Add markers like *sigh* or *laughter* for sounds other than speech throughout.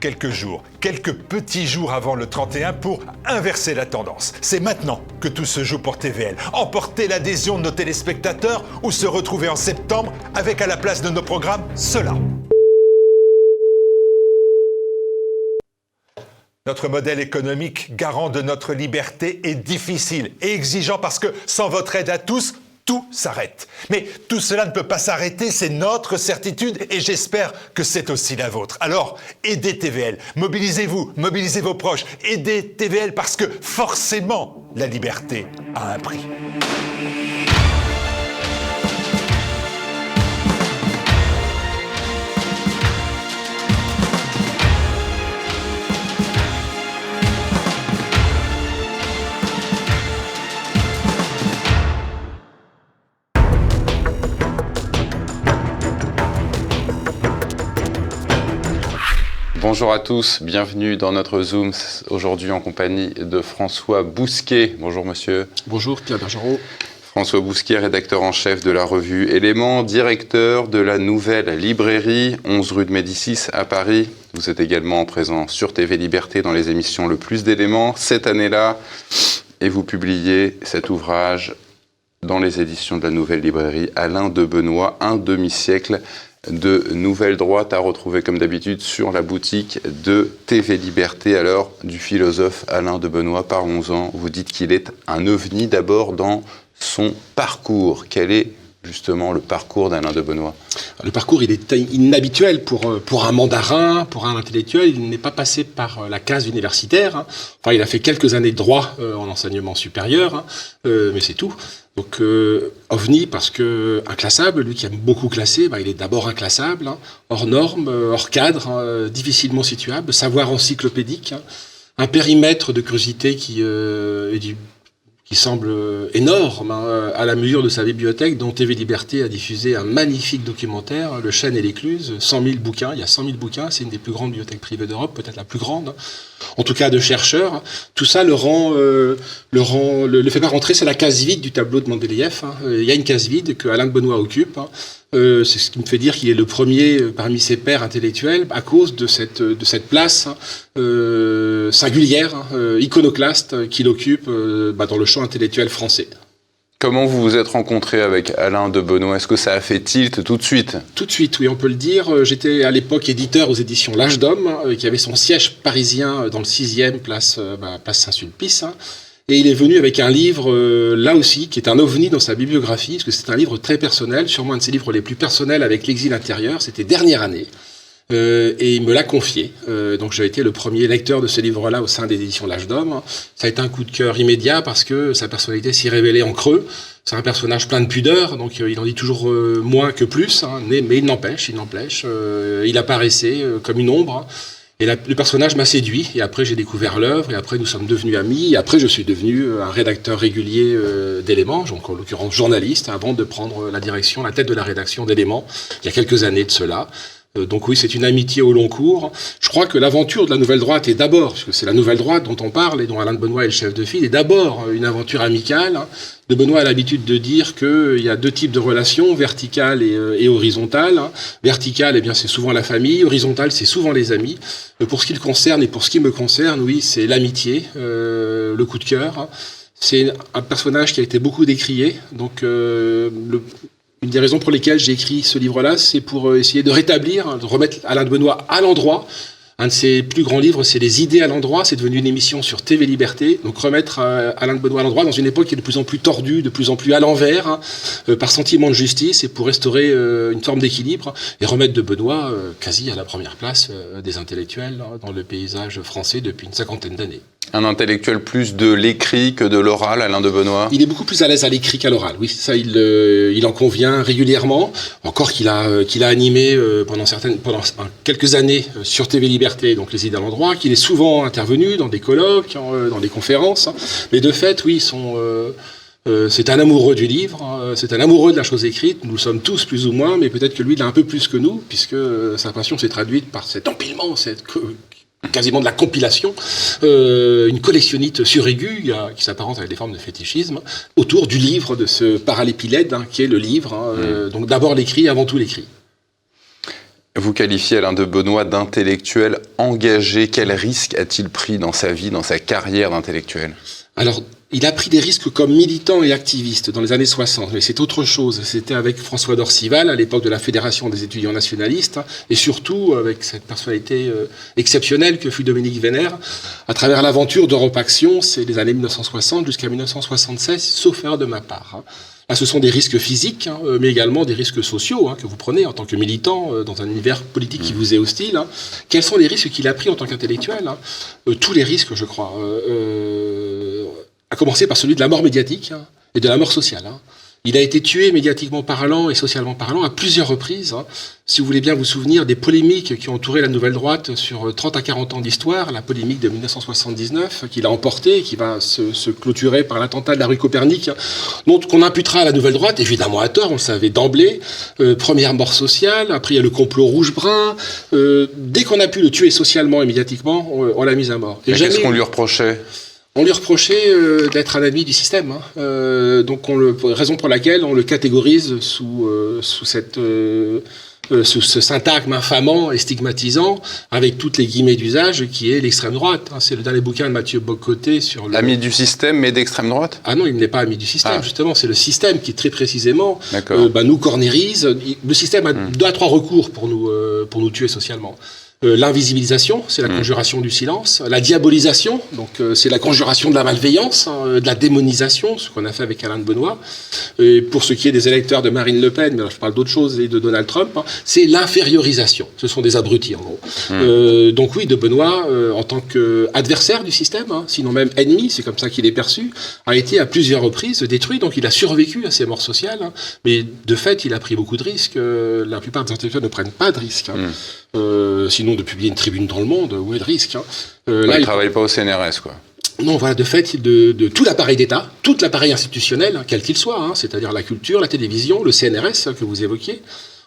quelques jours, quelques petits jours avant le 31 pour inverser la tendance. C'est maintenant que tout se joue pour TVL. Emporter l'adhésion de nos téléspectateurs ou se retrouver en septembre avec à la place de nos programmes cela. Notre modèle économique, garant de notre liberté, est difficile et exigeant parce que sans votre aide à tous, tout s'arrête. Mais tout cela ne peut pas s'arrêter, c'est notre certitude et j'espère que c'est aussi la vôtre. Alors, aidez TVL, mobilisez-vous, mobilisez vos proches, aidez TVL parce que forcément, la liberté a un prix. Bonjour à tous, bienvenue dans notre Zoom aujourd'hui en compagnie de François Bousquet. Bonjour monsieur. Bonjour Pierre Bergeron. François Bousquet, rédacteur en chef de la revue Éléments, directeur de la nouvelle librairie 11 rue de Médicis à Paris. Vous êtes également présent sur TV Liberté dans les émissions Le Plus d'éléments cette année-là et vous publiez cet ouvrage dans les éditions de la nouvelle librairie Alain de Benoît, un demi-siècle de nouvelles droites à retrouver comme d'habitude sur la boutique de TV Liberté. Alors, du philosophe Alain de Benoît, parlons-en. Vous dites qu'il est un ovni d'abord dans son parcours. Quel est justement le parcours d'Alain de Benoît? Le parcours, il est inhabituel pour, euh, pour un mandarin, pour un intellectuel. Il n'est pas passé par euh, la case universitaire. Hein. Enfin, il a fait quelques années de droit euh, en enseignement supérieur, hein. mais c'est tout. Donc OVNI parce que inclassable, lui qui aime beaucoup classer, bah, il est d'abord inclassable, hein. hors norme, hors cadre, difficilement situable, savoir encyclopédique, un périmètre de curiosité qui est du qui semble énorme hein, à la mesure de sa bibliothèque, dont TV Liberté a diffusé un magnifique documentaire, Le Chêne et l'Écluse, 100 000 bouquins, il y a 100 000 bouquins, c'est une des plus grandes bibliothèques privées d'Europe, peut-être la plus grande, en tout cas de chercheurs. Tout ça le rend, euh, le, rend le, fait pas rentrer, c'est la case vide du tableau de Mendeleïev. Hein. Il y a une case vide que Alain Benoît occupe. Hein. Euh, c'est ce qui me fait dire qu'il est le premier euh, parmi ses pairs intellectuels à cause de cette, de cette place euh, singulière, hein, iconoclaste qu'il occupe bah, dans le champ intellectuel français. Comment vous vous êtes rencontré avec Alain de Benoît Est-ce que ça a fait tilt tout de suite? Tout de suite, oui, on peut le dire. J'étais à l'époque éditeur aux éditions L'Âge d'Homme, qui avait son siège parisien dans le 6e, place, bah, place Saint-Sulpice. Et il est venu avec un livre, euh, là aussi, qui est un ovni dans sa bibliographie, parce que c'est un livre très personnel, sûrement un de ses livres les plus personnels avec l'exil intérieur. C'était dernière année. Euh, et il me l'a confié. Euh, donc j'ai été le premier lecteur de ce livre-là au sein des éditions L'Âge d'Homme. Ça a été un coup de cœur immédiat parce que sa personnalité s'y révélait en creux. C'est un personnage plein de pudeur, donc il en dit toujours moins que plus, hein, mais, mais, il n'empêche, il n'empêche. il apparaissait comme une ombre. Et le personnage m'a séduit, et après j'ai découvert l'œuvre, et après nous sommes devenus amis, et après je suis devenu euh, un rédacteur régulier euh, d'éléments, donc en l'occurrence journaliste, avant de prendre la direction, la tête de la rédaction d'éléments, il y a quelques années de cela. Euh, donc oui, c'est une amitié au long cours. Je crois que l'aventure de la nouvelle droite est d'abord, parce que c'est la nouvelle droite dont on parle et dont Alain de Benoît est le chef de file, est d'abord une aventure amicale. De Benoît a l'habitude de dire qu'il y a deux types de relations, verticales et, euh, et horizontales. Verticale, eh bien, c'est souvent la famille. Horizontale, c'est souvent les amis. Euh, pour ce qui le concerne et pour ce qui me concerne, oui, c'est l'amitié, le coup de cœur. C'est un personnage qui a été beaucoup décrié. Donc, le, une des raisons pour lesquelles j'ai écrit ce livre-là, c'est pour euh, essayer de rétablir, de remettre Alain de Benoît à l'endroit. Un de ses plus grands livres, c'est Les idées à l'endroit. C'est devenu une émission sur TV Liberté. Donc remettre euh, Alain de Benoît à l'endroit dans une époque qui est de plus en plus tordue, de plus en plus à l'envers, hein, euh, par sentiment de justice et pour restaurer une forme d'équilibre et remettre de Benoît quasi à la première place des intellectuels hein, dans le paysage français depuis une cinquantaine d'années. Un intellectuel plus de l'écrit que de l'oral, Alain de Benoît? Il est beaucoup plus à l'aise à l'écrit qu'à l'oral, oui, ça il, euh, il en convient régulièrement. Encore qu'il a, euh, qu'il a animé euh, pendant, certaines, pendant quelques années sur TV Liberté, donc les idées à l'endroit, qu'il est souvent intervenu dans des colloques, dans des conférences. Hein. Mais de fait, oui, c'est un amoureux du livre, hein. c'est un amoureux de la chose écrite. Nous sommes tous plus ou moins, mais peut-être que lui, il a un peu plus que nous, puisque sa passion s'est traduite par cet empilement, cette quasiment de la compilation, euh, une collectionnite suraiguë qui s'apparente avec des formes de fétichisme, autour du livre de ce parallépilède, hein, qui est le livre. Hein, euh, mm. donc d'abord l'écrit, avant tout l'écrit. Vous qualifiez Alain de Benoît d'intellectuel engagé. Quel risque a-t-il pris dans sa vie, dans sa carrière d'intellectuel? Alors, il a pris des risques comme militant et activiste dans les années 60, mais c'est autre chose. C'était avec François Dorcival, à l'époque de la Fédération des étudiants nationalistes, et surtout avec cette personnalité euh, exceptionnelle que fut Dominique Vénère, à travers l'aventure d'Europe Action, c'est les années 1960 jusqu'à 1976, sauf erreur de ma part. Hein. Là, ce sont des risques physiques, hein, euh, mais également des risques sociaux hein, que vous prenez en tant que militant euh, dans un univers politique qui vous est hostile. Quels sont les risques qu'il a pris en tant qu'intellectuel Tous les risques, je crois à commencer par celui de la mort médiatique hein, et de la mort sociale. Hein. Il a été tué médiatiquement parlant et socialement parlant à plusieurs reprises. Hein. Si vous voulez bien vous souvenir des polémiques qui ont entouré la nouvelle droite sur 30 à 40 ans d'histoire, la polémique de 1979 qu'il a emportée, qui va se, clôturer par l'attentat de la rue Copernic, donc qu'on imputera à la nouvelle droite, évidemment à tort, on le savait d'emblée. Euh, première mort sociale, après il y a le complot rouge-brun. Euh, dès qu'on a pu le tuer socialement et médiatiquement, on, l'a mis à mort. Et qu'est-ce qu'on lui reprochait? On lui reprochait euh, d'être un ami du système. Hein. Euh, donc, on le, raison pour laquelle on le catégorise sous, euh, sous cette sous ce syntagme infamant et stigmatisant, avec toutes les guillemets d'usage, qui est l'extrême droite. Hein. C'est le dernier bouquin de Mathieu Bocoté sur le... Ami du système, mais d'extrême droite? Ah non, il n'est pas ami du système, ah. justement. C'est le système qui, très précisément, bah, nous cornérise. Le système a hmm. deux à trois recours pour nous, pour nous tuer socialement. Euh, l'invisibilisation, c'est la mm. conjuration du silence. La diabolisation, donc euh, c'est la conjuration de la malveillance, hein, euh, de la démonisation, ce qu'on a fait avec Alain de Benoît. Et pour ce qui est des électeurs de Marine Le Pen, mais je parle d'autre chose, et de Donald Trump, hein, c'est l'infériorisation. Ce sont des abrutis, en gros. Mm. donc oui, de Benoît, en tant qu'adversaire du système, hein, sinon même ennemi, c'est comme ça qu'il est perçu, a été à plusieurs reprises détruit. Donc il a survécu à ces morts sociales, mais de fait, il a pris beaucoup de risques. la plupart des intellectuels ne prennent pas de risques. Mm. Euh, sinon, de publier une tribune dans le monde, où est le risque hein. euh, là, Il ne travaille pas au CNRS, quoi. Non, voilà, de fait, de, tout l'appareil d'État, tout l'appareil institutionnel, quel qu'il soit, hein, c'est-à-dire la culture, la télévision, le CNRS que vous évoquiez,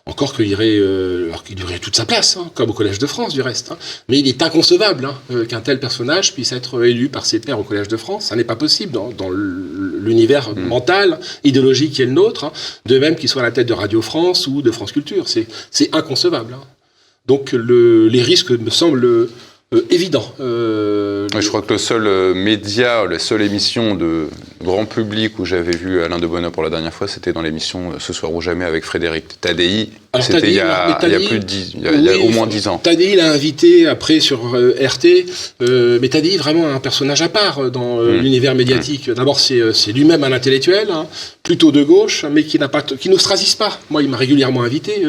encore qu'il irait, euh, aurait toute sa place, hein, comme au Collège de France du reste. Mais il est inconcevable qu'un tel personnage puisse être élu par ses pairs au Collège de France. Ça n'est pas possible dans, l'univers mm. mental, idéologique qui est le nôtre. De même qu'il soit à la tête de Radio France ou de France Culture. C'est inconcevable. Donc les risques me semblent euh, évidents. Euh, je crois que le seul euh, média, la seule émission de grand public où j'avais vu Alain de Bonheur pour la dernière fois, c'était dans l'émission Ce soir ou jamais avec Frédéric Tadei. C'était il, y a plus de il y a, au moins dix ans. Tadei l'a invité après sur RT, mais Tadei vraiment un personnage à part dans mm. l'univers médiatique. Mm. D'abord, c'est lui-même un intellectuel, hein, plutôt de gauche, mais qui n'a pas, qui n'ostrasise pas. Moi, il m'a régulièrement invité,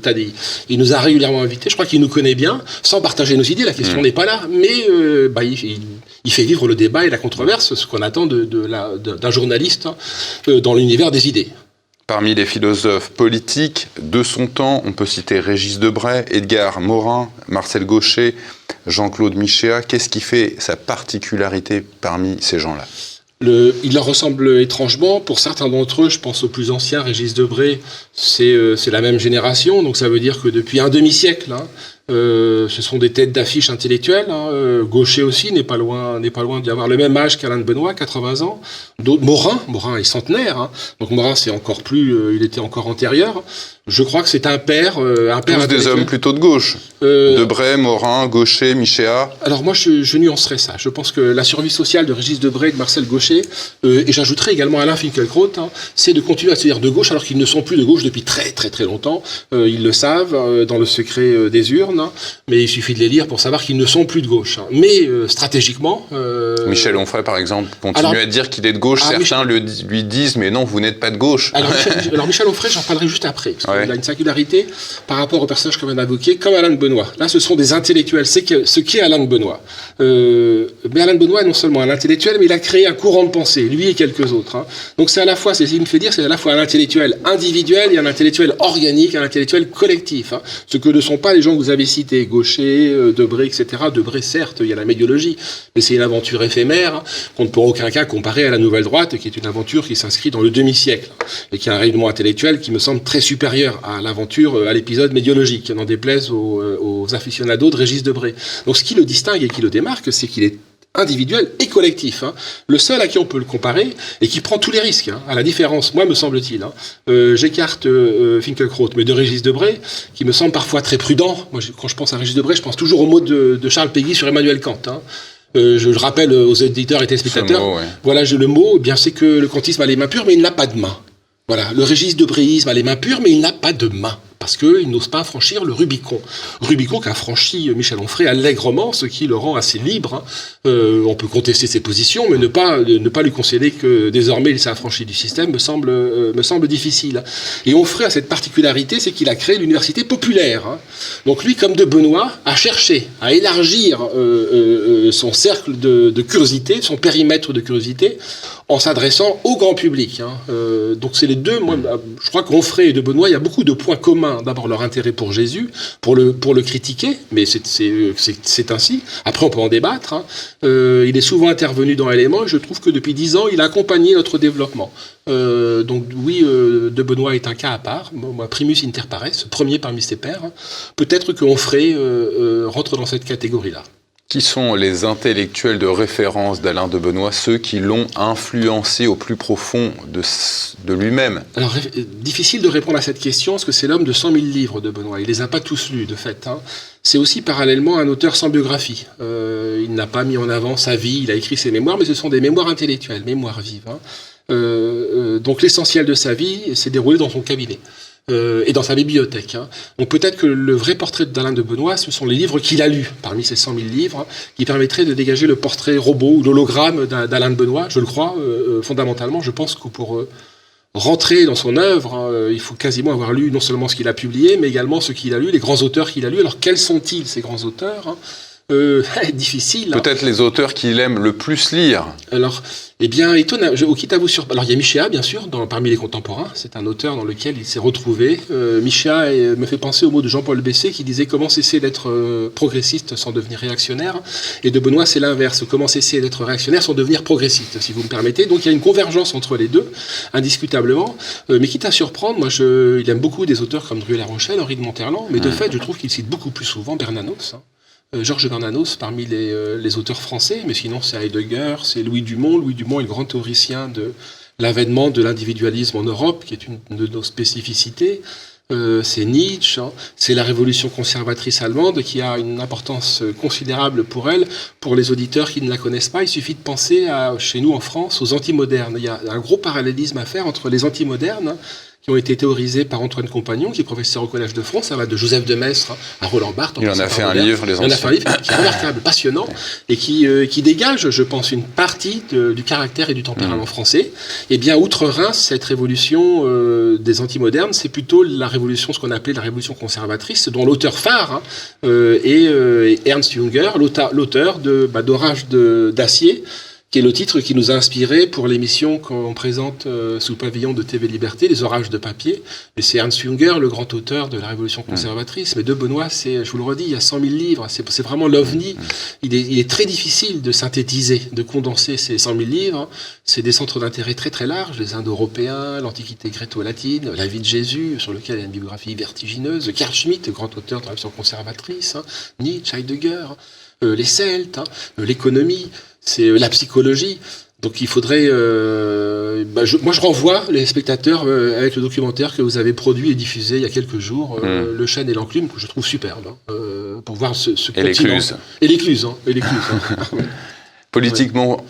Tadei. Il nous a régulièrement invité. Je crois qu'il nous connaît bien, sans partager nos idées. La question mm. n'est pas là, mais euh, bah, il, fait vivre le débat et la controverse, ce qu'on attend d'un de, journaliste hein, euh, dans l'univers des idées. Parmi les philosophes politiques de son temps, on peut citer Régis Debray, Edgar Morin, Marcel Gaucher, Jean-Claude Michéa. Qu'est-ce qui fait sa particularité parmi ces gens-là? Il leur ressemble étrangement. Pour certains d'entre eux, je pense aux plus anciens, Régis Debray, c'est euh, la même génération. Donc ça veut dire que depuis un demi-siècle, hein, euh, ce sont des têtes d'affiche intellectuelles. Hein. Euh, Gaucher aussi n'est pas loin, n'est pas loin d'y avoir le même âge qu'Alain de Benoît, 80 ans. Morin, Morin est centenaire, hein. donc Morin c'est encore plus, euh, il était encore antérieur. Je crois que c'est un père, un père. Tous des hommes plutôt de gauche. Debray, Morin, Gaucher, Michéa. Alors moi je, je, nuancerais ça. Je pense que la survie sociale de Régis Debray et de Marcel Gaucher, et j'ajouterais également Alain Finkielkraut, hein, c'est de continuer à se dire de gauche alors qu'ils ne sont plus de gauche depuis très très très longtemps. ils le savent dans le secret des urnes mais il suffit de les lire pour savoir qu'ils ne sont plus de gauche. Hein. Mais euh, stratégiquement... Euh, Michel Onfray, par exemple, continue à dire qu'il est de gauche. Ah, Certains lui disent, mais non, vous n'êtes pas de gauche. Alors Michel, *laughs* Onfray, j'en parlerai juste après. Parce Il a une singularité par rapport au personnage qu'on vient d'invoquer, comme Alain de Benoît. Là, ce sont des intellectuels. C'est ce qu'est Alain de Benoît. Euh, mais Alain de Benoît est non seulement un intellectuel, mais il a créé un courant de pensée, lui et quelques autres. Hein. Donc c'est à la fois, c'est ce qu'il me fait dire, c'est à la fois un intellectuel individuel et un intellectuel organique, un intellectuel collectif. Hein. Ce que ne sont pas les gens que vous avez cité, Gaucher, euh, Debré, etc. Debré, certes, il y a la médiologie, mais c'est une aventure éphémère qu'on ne pourra aucun cas comparer à la Nouvelle Droite, qui est une aventure qui s'inscrit dans le demi-siècle et qui a un rayonnement intellectuel qui me semble très supérieur à l'aventure, euh, à l'épisode médiologique, n'en déplaise aux, euh, aux aficionados de Régis Debré. Donc ce qui le distingue et qui le démarque, c'est qu'il est individuel et collectif. Hein. Le seul à qui on peut le comparer et qui prend tous les risques, hein, à la différence, moi me semble-t-il. Hein. Euh, J'écarte euh, Finkelkraut, mais de Régis Debray, qui me semble parfois très prudent. Moi, quand je pense à Régis Debray, je pense toujours au mot de, de Charles Péguy sur Emmanuel Kant. Euh, je le rappelle aux éditeurs et téléspectateurs. mot, ouais. Voilà, je, le mot, eh bien c'est que le kantisme a les mains pures, mais il n'a pas de main. Voilà, le Régis Debrayisme a les mains pures, mais il n'a pas de main parce qu'il n'ose pas franchir le Rubicon. Rubicon qu'a franchi Michel Onfray allègrement, ce qui le rend assez libre. hein. Euh, on peut contester ses positions, mais ne pas, ne pas lui concéder que désormais il s'est affranchi du système me semble, euh, me semble difficile. Et Onfray a cette particularité, c'est qu'il a créé l'université populaire. hein. Donc lui, comme de Benoît, a cherché à élargir euh, son cercle de, curiosité, son périmètre de curiosité, en s'adressant au grand public. hein. Donc c'est les deux. Moi, je crois qu'Onfray et de Benoît, il y a beaucoup de points communs. D'abord leur intérêt pour Jésus, pour le critiquer, mais c'est ainsi. Après, on peut en débattre. hein. Euh, il est souvent intervenu dans Éléments et je trouve que depuis dix ans, il a accompagné notre développement. Euh, donc oui, euh, de Benoît est un cas à part. Primus inter pares, premier parmi ses pairs. hein. Peut-être que Onfray rentre dans cette catégorie-là. Qui sont les intellectuels de référence d'Alain de Benoît, ceux qui l'ont influencé au plus profond de, lui-même? Alors, difficile de répondre à cette question, parce que c'est l'homme de 100 000 livres de Benoît. Il les a pas tous lus, de fait. hein. C'est aussi parallèlement un auteur sans biographie. Euh, il n'a pas mis en avant sa vie, il a écrit ses mémoires, mais ce sont des mémoires intellectuelles, mémoires vives. hein. Euh, euh, donc l'essentiel de sa vie s'est déroulé dans son cabinet. Euh, et dans sa bibliothèque. hein. Donc peut-être que le vrai portrait d'Alain de Benoît, ce sont les livres qu'il a lus, parmi ces 100 000 livres, hein, qui permettraient de dégager le portrait robot ou l'hologramme d'A- d'Alain de Benoît. Je le crois, euh, euh, fondamentalement, je pense que pour euh, rentrer dans son œuvre, hein, il faut quasiment avoir lu non seulement ce qu'il a publié, mais également ce qu'il a lu, les grands auteurs qu'il a lus. Alors quels sont-ils, ces grands auteurs hein? Euh, *laughs* difficile. hein. Peut-être les auteurs qu'il aime le plus lire. Alors, eh bien, étonnant. Je, au quitte à vous sur. Alors, il y a Michéa, bien sûr, dans, parmi les contemporains. C'est un auteur dans lequel il s'est retrouvé. Euh, Michéa me fait penser au mot de Jean-Paul Bessé qui disait comment cesser d'être euh, progressiste sans devenir réactionnaire? Et de Benoît, c'est l'inverse. Comment cesser d'être réactionnaire sans devenir progressiste, si vous me permettez. Donc, il y a une convergence entre les deux, indiscutablement. Euh, mais quitte à surprendre, moi, je, il aime beaucoup des auteurs comme Druel La Rochelle, Henri de Monterland. Mais de fait, je trouve qu'il cite beaucoup plus souvent Bernanos. hein. Euh, Georges Bernanos parmi les, euh, les auteurs français, mais sinon c'est Heidegger, c'est Louis Dumont. Louis Dumont est le grand théoricien de l'avènement de l'individualisme en Europe, qui est une de nos spécificités. Euh, c'est Nietzsche, hein. c'est la révolution conservatrice allemande qui a une importance considérable pour elle. Pour les auditeurs qui ne la connaissent pas, il suffit de penser à, chez nous en France aux antimodernes. Il y a un gros parallélisme à faire entre les antimodernes hein, qui ont été théorisés par Antoine Compagnon, qui est professeur au Collège de France. Ça va de Joseph de Maistre à Roland Barthes. Il en a fait un Robert. livre, Les Il en a fait un livre qui est remarquable, passionnant, et qui, euh, qui dégage, je pense, une partie de- du caractère et du tempérament français. Eh bien, outre-Rhin, cette révolution euh, des antimodernes, c'est plutôt la révolution, ce qu'on appelait la révolution conservatrice, dont l'auteur phare hein, euh, est, euh, est Ernst Junger, l'auteur bah, d'Orage de- d'acier, qui est le titre qui nous a inspiré pour l'émission qu'on présente euh, sous le pavillon de TV Liberté, Les Orages de papier? Et c'est Ernst Junger, le grand auteur de la Révolution conservatrice. Mais de Benoît, c'est, je vous le redis, il y a 100 000 livres. C'est, c'est vraiment l'ovni. Il est, il est très difficile de synthétiser, de condenser ces 100 000 livres. C'est des centres d'intérêt très très larges, les Indo-Européens, l'Antiquité gréco-latine, la vie de Jésus, sur lequel il y a une biographie vertigineuse, Carl Schmitt, grand auteur de la Révolution conservatrice, hein, Nietzsche, Heidegger, euh, les Celtes, hein, euh, l'économie, c'est euh, la psychologie. Donc il faudrait... euh, bah, je- moi je renvoie les spectateurs euh, avec le documentaire que vous avez produit et diffusé il y a quelques jours, euh, Le chêne et l'enclume, que je trouve superbe, hein, pour voir ce, ce Et l'écluse. Et l'écluse, hein, et l'écluse. hein. *laughs* Politiquement,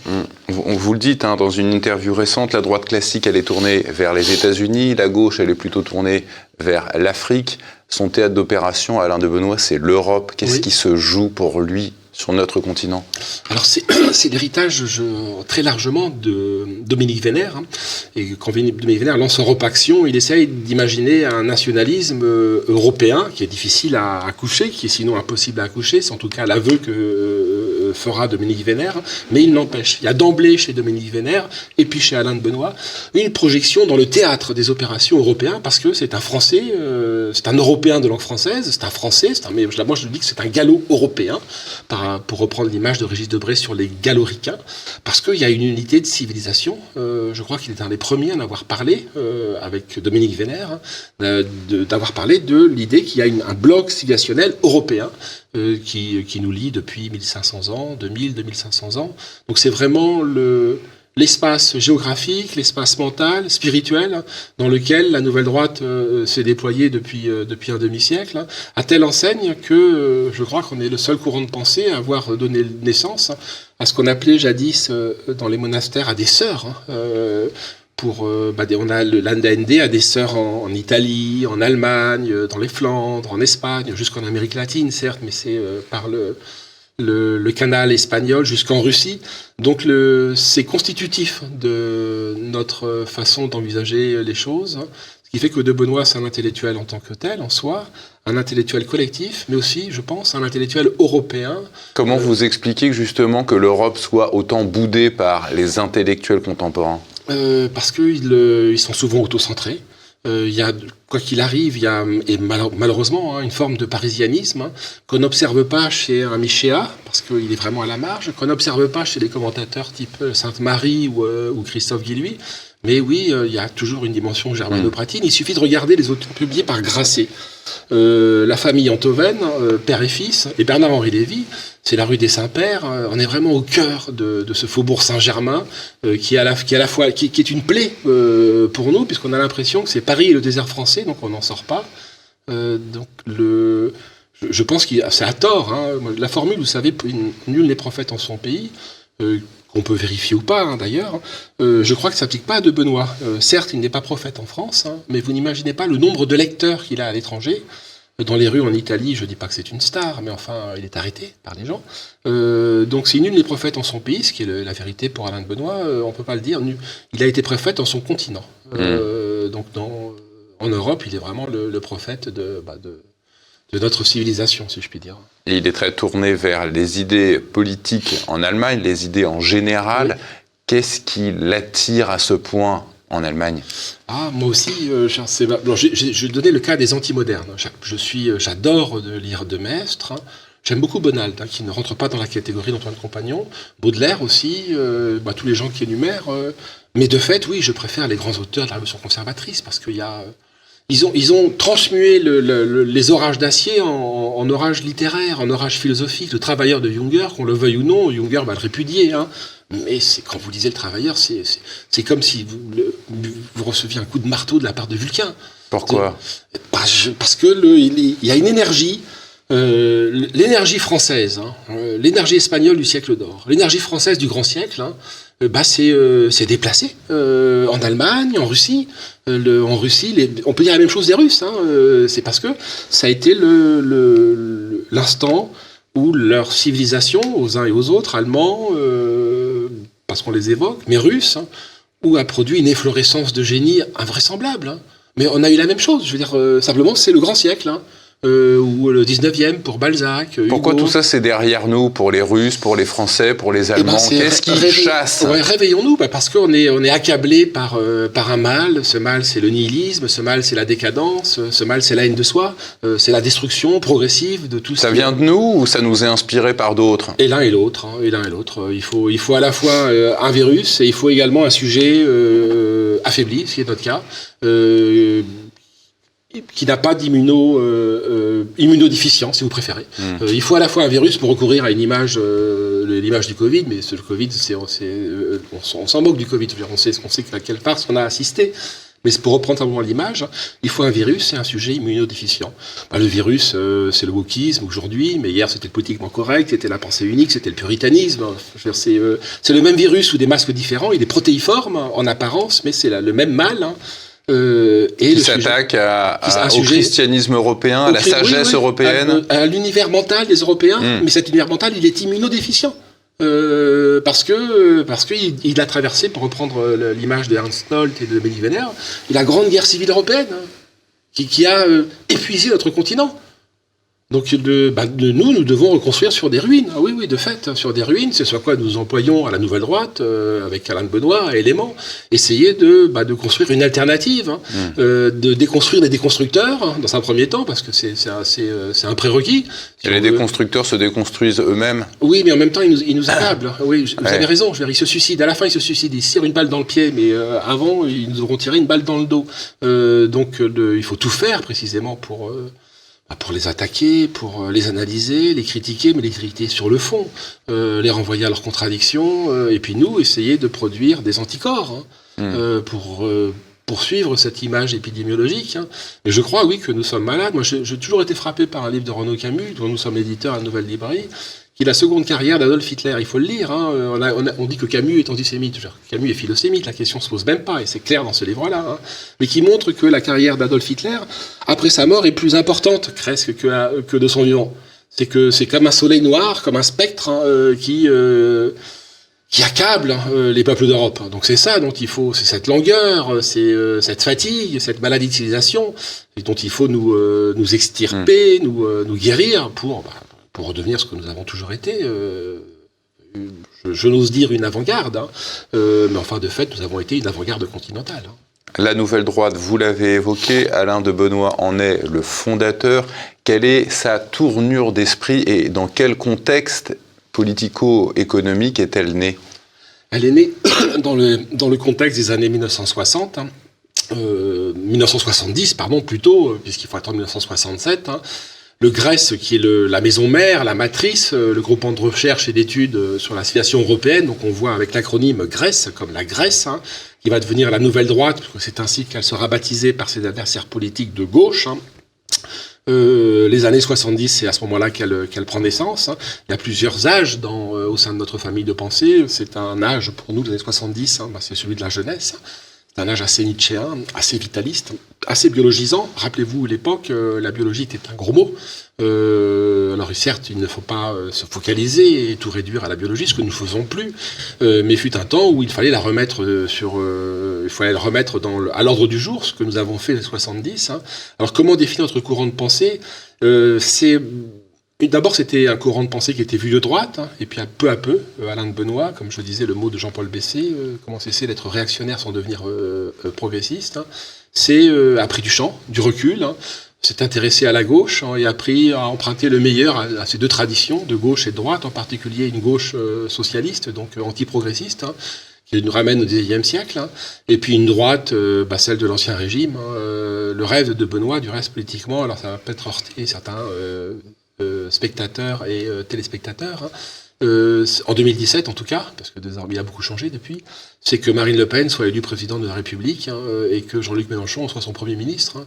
on, on vous le dit hein, dans une interview récente, la droite classique, elle est tournée vers les États-Unis, la gauche, elle est plutôt tournée vers l'Afrique. Son théâtre d'opération, Alain de Benoît, c'est l'Europe. Qu'est-ce Oui. qui se joue pour lui sur notre continent Alors c'est *clears throat* l'héritage très largement de Dominique Vénère. hein. Et quand Dominique Vénère lance Europe Action, il essaye d'imaginer un nationalisme euh, européen qui est difficile à accoucher, qui est sinon impossible à accoucher. C'est en tout cas l'aveu que euh, fera Dominique Vénère. Mais il n'empêche, il y a d'emblée chez Dominique Vénère et puis chez Alain de Benoît une projection dans le théâtre des opérations européens parce que c'est un Français, euh, c'est un Européen de langue française, c'est un Français, un, mais moi je dis que c'est un gallo-européen par- pour reprendre l'image de Régis Debray sur les galoricains, parce qu'il y a une unité de civilisation. Euh, je crois qu'il est un des premiers à en avoir parlé, euh, avec Dominique Vénère, d'avoir parlé de l'idée qu'il y a un bloc civilisationnel européen euh, qui, qui nous lie depuis 1500 ans, 2000, 2500 ans. Donc c'est vraiment le, l'espace géographique, l'espace mental, spirituel, dans lequel la nouvelle droite euh, s'est déployée depuis, euh, depuis un demi-siècle, hein, à telle enseigne que euh, je crois qu'on est le seul courant de pensée à avoir donné naissance à ce qu'on appelait jadis dans les monastères à des sœurs. Hein, pour, bah, on a à des sœurs en, Italie, en Allemagne, dans les Flandres, en Espagne, jusqu'en Amérique latine, certes, mais c'est par le le, canal espagnol jusqu'en Russie. Donc c'est constitutif de notre façon d'envisager les choses. Ce qui fait que De Benoît, c'est un intellectuel en tant que tel, en soi, un intellectuel collectif, mais aussi, je pense, un intellectuel européen. Comment vous expliquez justement que l'Europe soit autant boudée par les intellectuels contemporains? Euh, Parce qu'ils euh, ils sont souvent autocentrés. Euh, il y a, quoi qu'il arrive, il y a, et malheureusement, hein, une forme de parisianisme hein, qu'on n'observe pas chez un Michéa, parce qu'il est vraiment à la marge, qu'on n'observe pas chez des commentateurs type Sainte-Marie ou, euh, ou, Christophe Guilluy. Mais oui, il y a toujours une dimension germano-pratine. Il suffit de regarder les auteurs publiés par Grasset. la famille Antoven, père et fils, et Bernard-Henri Lévy, c'est la rue des Saints-Pères. Euh, on est vraiment au cœur de, ce faubourg Saint-Germain, euh, qui, est à la, qui, à la fois, qui, est une plaie euh, pour nous, puisqu'on a l'impression que c'est Paris et le désert français, donc on n'en sort pas. donc le, je, pense que c'est à tort. Hein. La formule, vous savez, nul n'est prophète en son pays. Qu'on peut vérifier ou pas hein, d'ailleurs, je crois que ça s'applique pas à De Benoît. certes, il n'est pas prophète en France, hein, mais vous n'imaginez pas le nombre de lecteurs qu'il a à l'étranger. Dans les rues en Italie, je ne dis pas que c'est une star, mais enfin, il est arrêté par les gens. Euh, donc, si nul n'est prophète en son pays, ce qui est la vérité pour Alain de Benoît, euh, on ne peut pas le dire. Il a été prophète en son continent. Euh, mm. donc, dans, en Europe, il est vraiment le, prophète bah, de, de, notre civilisation, si je puis dire. Et il est très tourné vers les idées politiques en Allemagne, les idées en général. Qu'est-ce qui l'attire à ce point en Allemagne? Ah, moi aussi, euh, je, donnais le cas des antimodernes. Je suis, euh, j'adore de lire de Maistre. Hein. J'aime beaucoup Bonald, hein, qui ne rentre pas dans la catégorie d'Antoine Compagnon. Baudelaire aussi, euh, bah, tous les gens qui énumèrent. Euh. mais de fait, oui, je préfère les grands auteurs de la Révolution conservatrice, parce qu'il y a... Ils ont, ils ont transmué les orages d'acier en, orages littéraires, en orages philosophiques. Le travailleur de Junger, qu'on le veuille ou non, Junger va le répudier. Hein. Mais c'est quand vous lisez le travailleur, c'est comme si vous, vous, receviez un coup de marteau de la part de Vulcain. Pourquoi? Parce, parce, que il, y a une énergie, euh, l'énergie française, hein, euh, l'énergie espagnole du siècle d'or, l'énergie française du grand siècle, hein, bah c'est déplacé en Allemagne, en Russie. En Russie, on peut dire la même chose des Russes. Hein, c'est parce que ça a été l'instant où leur civilisation, aux uns et aux autres, allemands, parce qu'on les évoque, mais russes, hein, où a produit une efflorescence de génie invraisemblable. Hein. Mais on a eu la même chose, je veux dire, euh, simplement c'est le grand siècle. Euh, ou le 19e pour Balzac. Pourquoi tout ça c'est derrière nous pour les Russes, pour les Français, pour les eh ben, Allemands? Qu'est-ce qui chasse? Réveillons-nous bah, parce qu'on est, on est accablé par, euh, par un mal. Ce mal c'est le nihilisme, ce mal c'est la décadence, ce mal c'est la haine de soi, euh, c'est la destruction progressive de tout ça. Ça vient de nous ou ça nous est inspiré par d'autres? Et l'un et l'autre. Hein, et l'un et l'autre. Il faut, il faut à la fois un virus et il faut également un sujet affaibli, ce qui est notre cas qui n'a pas d'immuno euh, euh si vous préférez. Hmm. Euh, il faut à la fois un virus pour recourir à une image, euh, l'image du Covid, mais le Covid, c'est, on, s'en moque du Covid. On sait, on sait à quelle part on a assisté. Mais pour reprendre simplement l'image, il faut un virus et un sujet immunodéficient. Bah, le virus, c'est le wokisme aujourd'hui, mais hier c'était le politiquement correct, c'était la pensée unique, c'était le puritanisme. C'est le même virus sous des masques différents, il est protéiforme en apparence, mais c'est le même mal. Hein. Euh, et qui s'attaque au christianisme européen, à la sagesse européenne. À, l'univers mental des Européens, hmm. mais cet univers mental, il est immunodéficient. Euh, parce que parce qu'il il a traversé, pour reprendre l'image de Ernst Nolte et de Benny Venner, la grande guerre civile européenne, hein, qui, qui, a euh, épuisé notre continent. Donc bah, de, nous, nous devons reconstruire sur des ruines. Ah oui, oui, de fait, hein, sur des ruines, c'est sur quoi nous employons à la Nouvelle Droite, euh, avec Alain Benoît, à Élément, essayer de, bah, de construire une alternative, hein. mmh. euh, de déconstruire les déconstructeurs, hein, dans un premier temps, parce que c'est euh, un prérequis. Et les déconstructeurs se déconstruisent eux-mêmes Oui, mais en même temps, ils nous, ils nous accablent. Oui, vous avez raison, je veux dire, ils se suicident. À la fin, ils se suicident, ils tirent une balle dans le pied, mais avant, ils nous auront tiré une balle dans le dos. donc il faut tout faire, précisément, pour bah, pour les attaquer, pour les analyser, les critiquer, mais les critiquer sur le fond, les renvoyer à leurs contradictions, et puis nous, essayer de produire des anticorps hein, mmh. pour poursuivre cette image épidémiologique. Hein. Et je crois, oui, que nous sommes malades. Moi, j'ai toujours été frappé par un livre de Renaud Camus, dont nous sommes l'éditeur à Nouvelle Librairie, qui est la seconde carrière d'Adolf Hitler. Il faut le lire. Hein. On, on, dit que Camus est antisémite. Camus est philosémite. La question se pose même pas, et c'est clair dans ce livre-là. Hein. Mais qui montre que la carrière d'Adolf Hitler, après sa mort, est plus importante, presque, que, que de son vivant. C'est que c'est comme un soleil noir, comme un spectre euh, qui... Euh, qui accable hein, euh, les peuples d'Europe. Donc c'est ça dont il faut, c'est cette langueur, c'est euh, cette fatigue, cette maladie de civilisation dont il faut nous, euh, nous extirper, hmm. nous, nous guérir pour, bah, pour redevenir ce que nous avons toujours été. je, n'ose dire une avant-garde, hein, mais enfin de fait nous avons été une avant-garde continentale. Hein. La nouvelle droite, vous l'avez évoqué, Alain de Benoît en est le fondateur. Quelle est sa tournure d'esprit et dans quel contexte politico-économique est-elle née? Elle est née *coughs* dans le, dans le contexte des années 1960, 1970, hein. euh, pardon, plutôt, euh, puisqu'il faut attendre 1967. Hein. Le GRES, qui est la maison mère, la matrice, euh, le groupement de recherche et d'études sur la situation européenne, donc on voit avec l'acronyme GRES, comme la Grèce, hein, qui va devenir la nouvelle droite, parce que c'est ainsi qu'elle sera baptisée par ses adversaires politiques de gauche. Euh, les années 70, c'est à ce moment-là qu'elle prend naissance. Hein. Il y a plusieurs âges euh, au sein de notre famille de pensée. C'est un âge pour nous, les années 70, hein, bah, c'est celui de la jeunesse. C'est un âge assez nietzschéen, assez vitaliste, assez biologisant. Rappelez-vous, l'époque, euh, la biologie était un gros mot. Euh, alors certes, il ne faut pas euh, se focaliser et tout réduire à la biologie, ce que nous faisons plus. Euh, mais fut un temps où il fallait la remettre sur, il fallait la remettre dans à l'ordre du jour, ce que nous avons fait les 70. Hein. Alors comment définir notre courant de pensée? C'est D'abord, c'était un courant de pensée qui était vu de droite, hein, et puis peu à peu, euh, Alain de Benoît, comme je disais, le mot de Jean-Paul Bessé, euh, comment cesser d'être réactionnaire sans devenir euh, progressiste, hein. c'est a pris du champ, du recul, hein, s'est intéressé à la gauche hein, et a pris à emprunter le meilleur à, ces deux traditions, de gauche et de droite, en particulier une gauche socialiste, donc anti-progressiste, qui nous ramène au XIXe siècle, et puis une droite, bah, celle de l'Ancien Régime, le rêve de Benoît, du reste politiquement, alors ça va peut-être heurter certains euh, spectateurs et euh, téléspectateurs, hein. euh, en 2017 en tout cas, parce que désormais il a beaucoup changé depuis, c'est que Marine Le Pen soit élue présidente de la République hein, et que Jean-Luc Mélenchon soit son Premier ministre. Hein.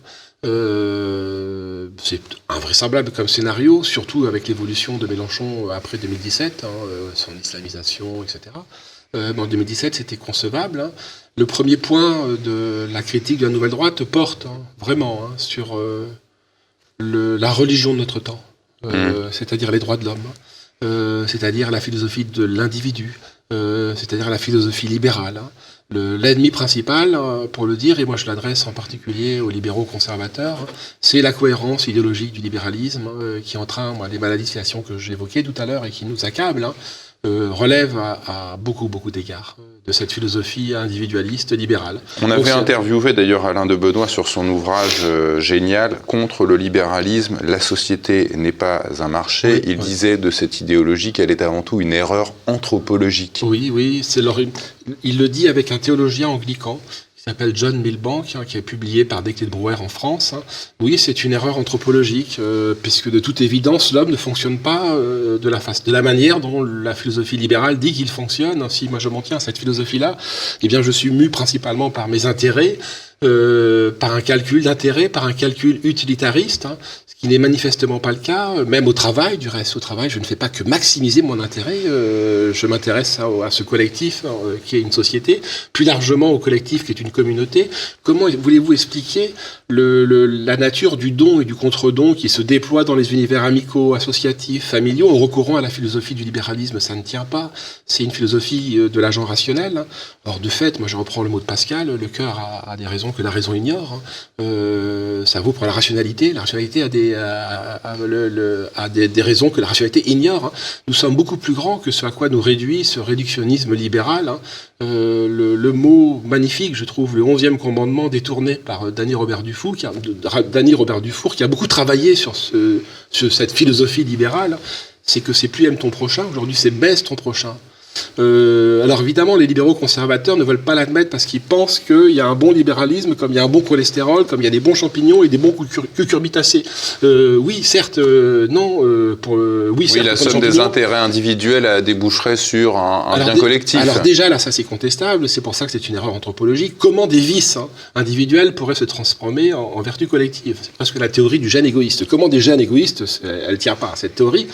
c'est invraisemblable comme scénario, surtout avec l'évolution de Mélenchon après 2017, son islamisation, etc. en 2017, c'était concevable. Le premier point de la critique de la nouvelle droite porte vraiment sur la religion de notre temps. Euh, c'est-à-dire les droits de l'homme, euh, c'est-à-dire la philosophie de l'individu, euh, c'est-à-dire la philosophie libérale. Hein. L'ennemi principal, pour le dire, et moi je l'adresse en particulier aux libéraux conservateurs, c'est la cohérence idéologique du libéralisme qui entraîne les maladies de que j'évoquais tout à l'heure et qui nous accablent. Hein. Euh, relève à, beaucoup, beaucoup d'égards de cette philosophie individualiste libérale. On avait interviewé d'ailleurs Alain de Benoît sur son ouvrage euh, génial Contre le libéralisme, la société n'est pas un marché. Il disait de cette idéologie qu'elle est avant tout une erreur anthropologique. Oui, oui, c'est il le dit avec un théologien anglican s'appelle John Milbank, hein, qui est publié par Desclés de Brouwer en France. Hein. Oui, c'est une erreur anthropologique, euh, puisque de toute évidence, l'homme ne fonctionne pas euh, de, la face, de la manière dont la philosophie libérale dit qu'il fonctionne. Si moi je m'en tiens à cette philosophie-là, eh bien je suis mu principalement par mes intérêts, euh, par un calcul d'intérêt, par un calcul utilitariste. Hein qui n'est manifestement pas le cas, euh, même au travail, du reste au travail, je ne fais pas que maximiser mon intérêt, euh, je m'intéresse à, ce collectif euh, qui est une société, plus largement au collectif qui est une communauté. Comment voulez-vous expliquer le, la nature du don et du contre-don qui se déploie dans les univers amicaux, associatifs, familiaux, en recourant à la philosophie du libéralisme Ça ne tient pas, c'est une philosophie de l'agent rationnel. Or, de fait, moi je reprends le mot de Pascal, le cœur a, des raisons que la raison ignore. Hein. ça vaut pour la rationalité, la rationalité a des à, des, raisons que la rationalité ignore. Hein. Nous sommes beaucoup plus grands que ce à quoi nous réduit ce réductionnisme libéral. Hein. Euh, le, mot magnifique, je trouve, le onzième commandement détourné par euh, Danny Robert Dufour, qui a, a beaucoup travaillé sur, sur cette philosophie libérale, c'est que c'est plus aime ton prochain, aujourd'hui c'est baisse ton prochain. Euh, alors évidemment, les libéraux conservateurs ne veulent pas l'admettre parce qu'ils pensent qu'il y a un bon libéralisme, comme il y a un bon cholestérol, comme il y a des bons champignons et des bons cucurbitacés. Euh, oui, certes, euh, non. Euh, pour, oui, oui la somme des intérêts individuels déboucherait sur un, un bien collectif. Alors déjà, là, ça c'est contestable. C'est pour ça que c'est une erreur anthropologique. Comment des vices hein, individuels pourraient se transformer en, en vertu collective C'est parce que la théorie du gène égoïste. Comment des gènes égoïstes, elle tient pas à cette théorie,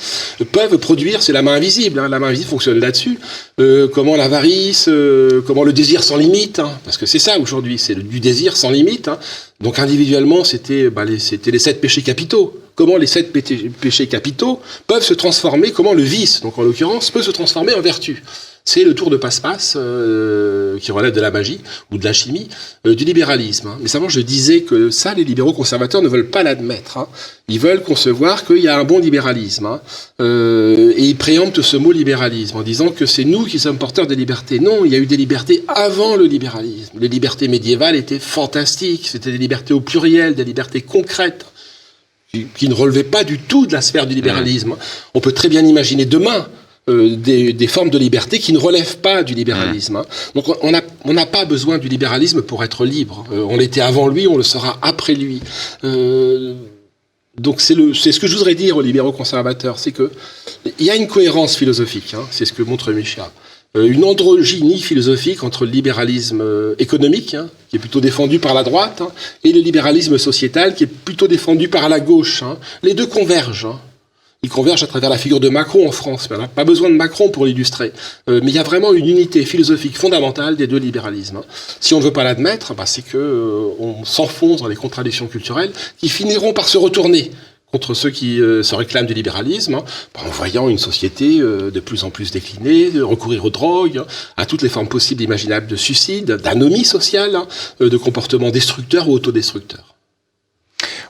peuvent produire, c'est la main invisible. Hein, la main invisible fonctionne là-dessus. Euh, comment l'avarice, euh, comment le désir sans limite, hein, parce que c'est ça aujourd'hui, c'est du désir sans limite. Hein. Donc individuellement, c'était bah, les, les sept péchés capitaux. Comment les sept péchés capitaux peuvent se transformer, comment le vice, donc en l'occurrence, peut se transformer en vertu c'est le tour de passe-passe euh, qui relève de la magie ou de la chimie euh, du libéralisme. Hein. Mais simplement, je disais que ça, les libéraux conservateurs ne veulent pas l'admettre. Hein. Ils veulent concevoir qu'il y a un bon libéralisme. Hein. Euh, et ils préemptent ce mot libéralisme en disant que c'est nous qui sommes porteurs des libertés. Non, il y a eu des libertés avant le libéralisme. Les libertés médiévales étaient fantastiques. C'était des libertés au pluriel, des libertés concrètes qui ne relevaient pas du tout de la sphère du libéralisme. On peut très bien imaginer demain euh, des, des, formes de liberté qui ne relèvent pas du libéralisme. Hein. Donc on n'a on pas besoin du libéralisme pour être libre. Euh, on l'était avant lui, on le sera après lui. Euh, donc c'est ce que je voudrais dire aux libéraux conservateurs, c'est que il y a une cohérence philosophique, hein, c'est ce que montre Michel. Euh, une androgynie philosophique entre le libéralisme économique, hein, qui est plutôt défendu par la droite, hein, et le libéralisme sociétal, qui est plutôt défendu par la gauche. Hein. Les deux convergent. Hein il converge à travers la figure de Macron en France. On n'a pas besoin de Macron pour l'illustrer. Euh, mais il y a vraiment une unité philosophique fondamentale des deux libéralismes. Si on ne veut pas l'admettre, bah, c'est que euh, on s'enfonce dans les contradictions culturelles qui finiront par se retourner contre ceux qui euh, se réclament du libéralisme, hein, en voyant une société de plus en plus déclinée, de recourir aux drogues, hein, à toutes les formes possibles et imaginables de suicide, d'anomie sociale, de comportements destructeurs ou autodestructeurs.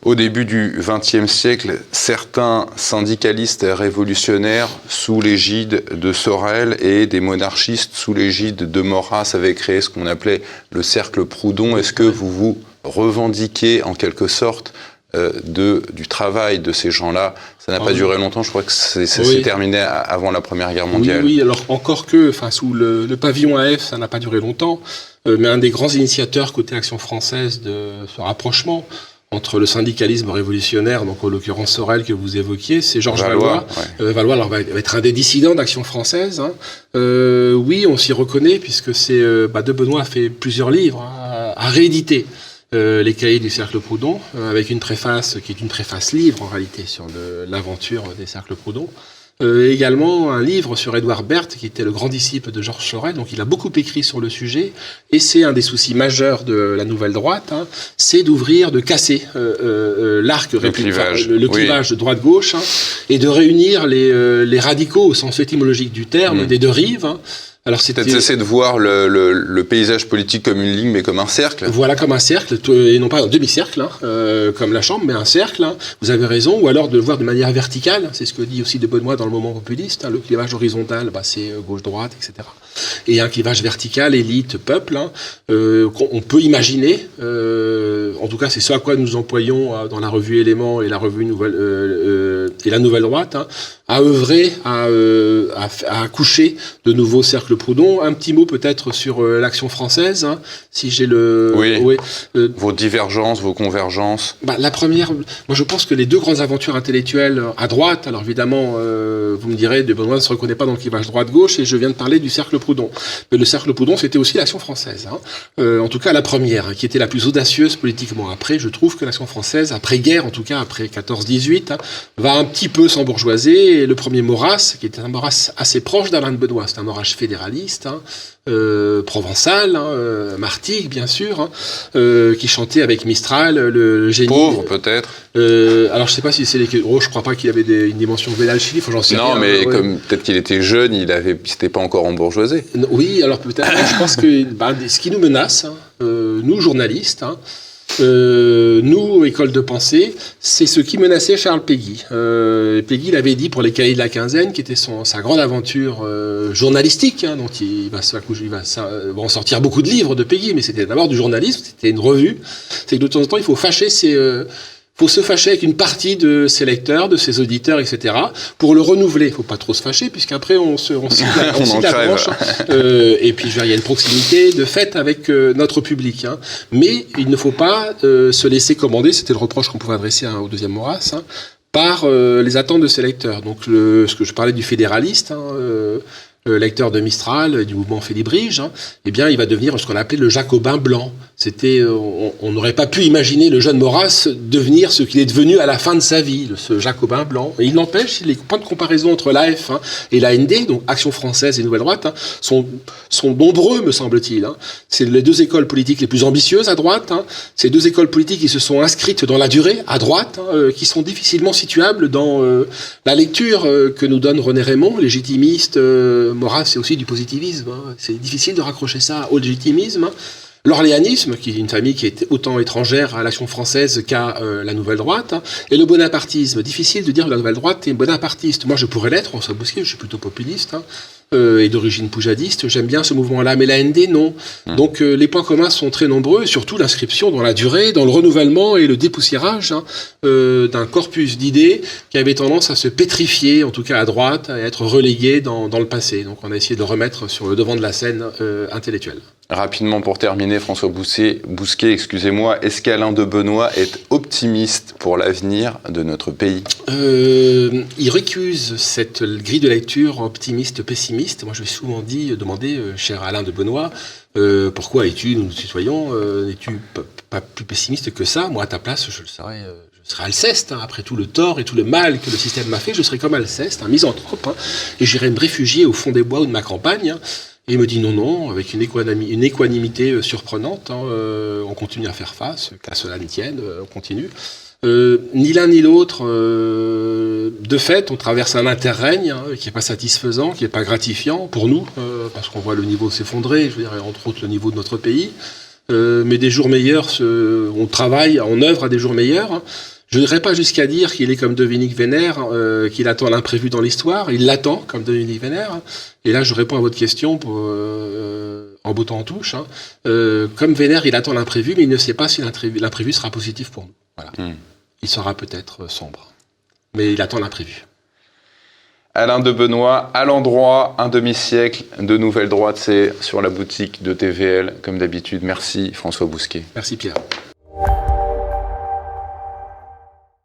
Au début du XXe siècle, certains syndicalistes révolutionnaires sous l'égide de Sorel et des monarchistes sous l'égide de Maurras avaient créé ce qu'on appelait le cercle Proudhon. Est-ce que vous vous revendiquez en quelque sorte euh, de, du travail de ces gens-là. Ça n'a pas duré longtemps, je crois que c'est s'est terminé avant la Première Guerre mondiale. Oui, alors encore que, enfin, sous le, le, pavillon AF, ça n'a pas duré longtemps, euh, mais un des grands initiateurs côté Action française de ce rapprochement, entre le syndicalisme révolutionnaire, donc en l'occurrence Sorel que vous évoquiez, c'est Georges Valois. Valois, euh, va être un des dissidents d'Action française. Hein. Euh, oui, on s'y reconnaît puisque c'est euh, bah, de Benoît a fait plusieurs livres hein, à rééditer. Les cahiers du Cercle Proudhon, avec une préface qui est une préface livre en réalité sur l'aventure des Cercles Proudhon. Euh, également un livre sur Edouard Berthe, qui était le grand disciple de Georges Sorel. Donc il a beaucoup écrit sur le sujet. Et c'est un des soucis majeurs de la nouvelle droite, hein, c'est d'ouvrir, de casser euh, euh, l'arc, le clivage, le, clivage de droite-gauche, hein, et de réunir les, les, radicaux au sens étymologique du terme, mm. des deux rives. Hein, alors c'est peut-être cesser de voir le, le, le, paysage politique comme une ligne, mais comme un cercle. Voilà, comme un cercle, et non pas un demi-cercle, hein, euh, comme la chambre, mais un cercle. Hein. Vous avez raison, ou alors de le voir de manière verticale. C'est ce que dit aussi de Benoît dans le moment populiste. Hein. Le clivage horizontal, bah, c'est euh, gauche-droite, etc. Et un clivage vertical, élite, peuple, hein, euh, qu'on peut imaginer. Euh, en tout cas, c'est ce à quoi nous employons euh, dans la revue Éléments et la revue Nouvelle euh, et la Nouvelle Droite, hein, à œuvrer, à, à, à accoucher de nouveaux cercles Proudhon. Un petit mot peut-être sur euh, l'action française, hein, si j'ai le... Oui, euh, vos divergences, vos convergences. Bah, la première, moi je pense que les deux grandes aventures intellectuelles euh, à droite, alors évidemment, vous me direz, de Benoît ne se reconnaît pas dans le clivage droite-gauche, et je viens de parler du cercle Proudhon. Mais le cercle Proudhon, c'était aussi l'action française. Hein. en tout cas, la première, hein, qui était la plus audacieuse politiquement. Après, je trouve que l'action française, après-guerre, en tout cas après 14-18, va un petit peu s'embourgeoiser, et le premier Maurras, qui était un Maurras assez proche d'Alain de Benoît, c'est un Maurras fédéral Hein, euh, provençal, hein, euh, Martigues bien sûr, hein, euh, qui chantait avec Mistral, le, génie. Pauvre peut-être. alors je sais pas si c'est les. Oh, je crois pas qu'il avait des, une dimension vénale faut j'en sais non, mais comme peut-être qu'il était jeune, il avait, c'était pas encore en bourgeoisie. Oui, alors peut-être. je pense que bah, ce qui nous menace, nous journalistes. Euh, nous, école de pensée, c'est ce qui menaçait Charles Péguy. Euh, l'avait dit pour les cahiers de la quinzaine, qui était sa grande aventure euh, journalistique, hein, il va, en sortir beaucoup de livres de Péguy, mais c'était d'abord du journalisme, c'était une revue. C'est que de temps en temps, il faut fâcher ses, faut se fâcher avec une partie de ses lecteurs, de ses auditeurs, etc. pour le renouveler. Faut pas trop se fâcher, puisqu'après on se on, cite la, *laughs* on On cite en la crève. branche. Euh, et puis il y a une proximité de fait avec euh, notre public. hein. Mais il ne faut pas euh, se laisser commander, c'était le reproche qu'on pouvait adresser hein, au deuxième Maurras, hein, par euh, les attentes de ses lecteurs. Donc le, ce que je parlais du fédéraliste, hein, euh, le lecteur de Mistral, du mouvement Félibrige, hein, eh bien, il va devenir ce qu'on appelait le jacobin blanc. C'était, euh, on n'aurait pas pu imaginer le jeune Maurras devenir ce qu'il est devenu à la fin de sa vie, ce jacobin blanc. Et il n'empêche, les points de comparaison entre l'AF et l'AND, donc Action française et Nouvelle Droite, hein, sont, sont nombreux, me semble-t-il. Hein. C'est les deux écoles politiques les plus ambitieuses à droite. Hein. Ces deux écoles politiques qui se sont inscrites dans la durée à droite, hein, euh, qui sont difficilement situables dans euh, la lecture euh, que nous donne René Raymond, légitimiste. Euh, Maurras, c'est aussi du positivisme. hein. C'est difficile de raccrocher ça au légitimisme. L'orléanisme, qui est une famille qui est autant étrangère à l'action française qu'à euh, la nouvelle droite, hein, et le bonapartisme. Difficile de dire que la nouvelle droite est bonapartiste. Moi, je pourrais l'être, François Bousquet, je suis plutôt populiste, hein, euh, et d'origine poujadiste. J'aime bien ce mouvement-là, mais la ND, non. Donc, euh, les points communs sont très nombreux, surtout l'inscription dans la durée, dans le renouvellement et le dépoussiérage hein, d'un corpus d'idées qui avait tendance à se pétrifier, en tout cas à droite, à être relégué dans, dans le passé. Donc, on a essayé de le remettre sur le devant de la scène intellectuelle. Rapidement pour terminer, François Bousquet, Bousquet excusez-moi, est-ce qu'Alain de Benoît est optimiste pour l'avenir de notre pays Euh, il récuse cette grille de lecture optimiste-pessimiste. Moi, je ai souvent dit, demandé, euh, cher Alain de Benoît, euh, pourquoi es-tu, nous n'es-tu p- pas plus pessimiste que ça? Moi, à ta place, je le serais, je serais Alceste. hein. Après tout le tort et tout le mal que le système m'a fait, je serais comme Alceste, un misanthrope, hein, et j'irais me réfugier au fond des bois ou de ma campagne. hein. Il me dit non, non, avec une, équanimi- une équanimité euh, surprenante, hein, euh, on continue à faire face, qu'à cela ne tienne, euh, on continue. Ni l'un ni l'autre, de fait, on traverse un interrègne hein, qui n'est pas satisfaisant, qui n'est pas gratifiant pour nous, parce qu'on voit le niveau s'effondrer, je veux dire, entre autres le niveau de notre pays. Mais des jours meilleurs, on travaille, on œuvre à des jours meilleurs. hein. Je n'irai pas jusqu'à dire qu'il est comme Dominique Vénère, euh, qu'il attend l'imprévu dans l'histoire. Il l'attend comme Dominique Vénère. Et là, je réponds à votre question pour, euh, en bottant en touche. hein. Euh, comme Vénère, il attend l'imprévu, mais il ne sait pas si l'imprévu sera positif pour nous. Voilà. Hmm. Il sera peut-être sombre. Mais il attend l'imprévu. Alain de Benoît, à l'endroit, un demi-siècle de nouvelle droite, c'est sur la boutique de TVL, comme d'habitude. Merci François Bousquet. Merci Pierre.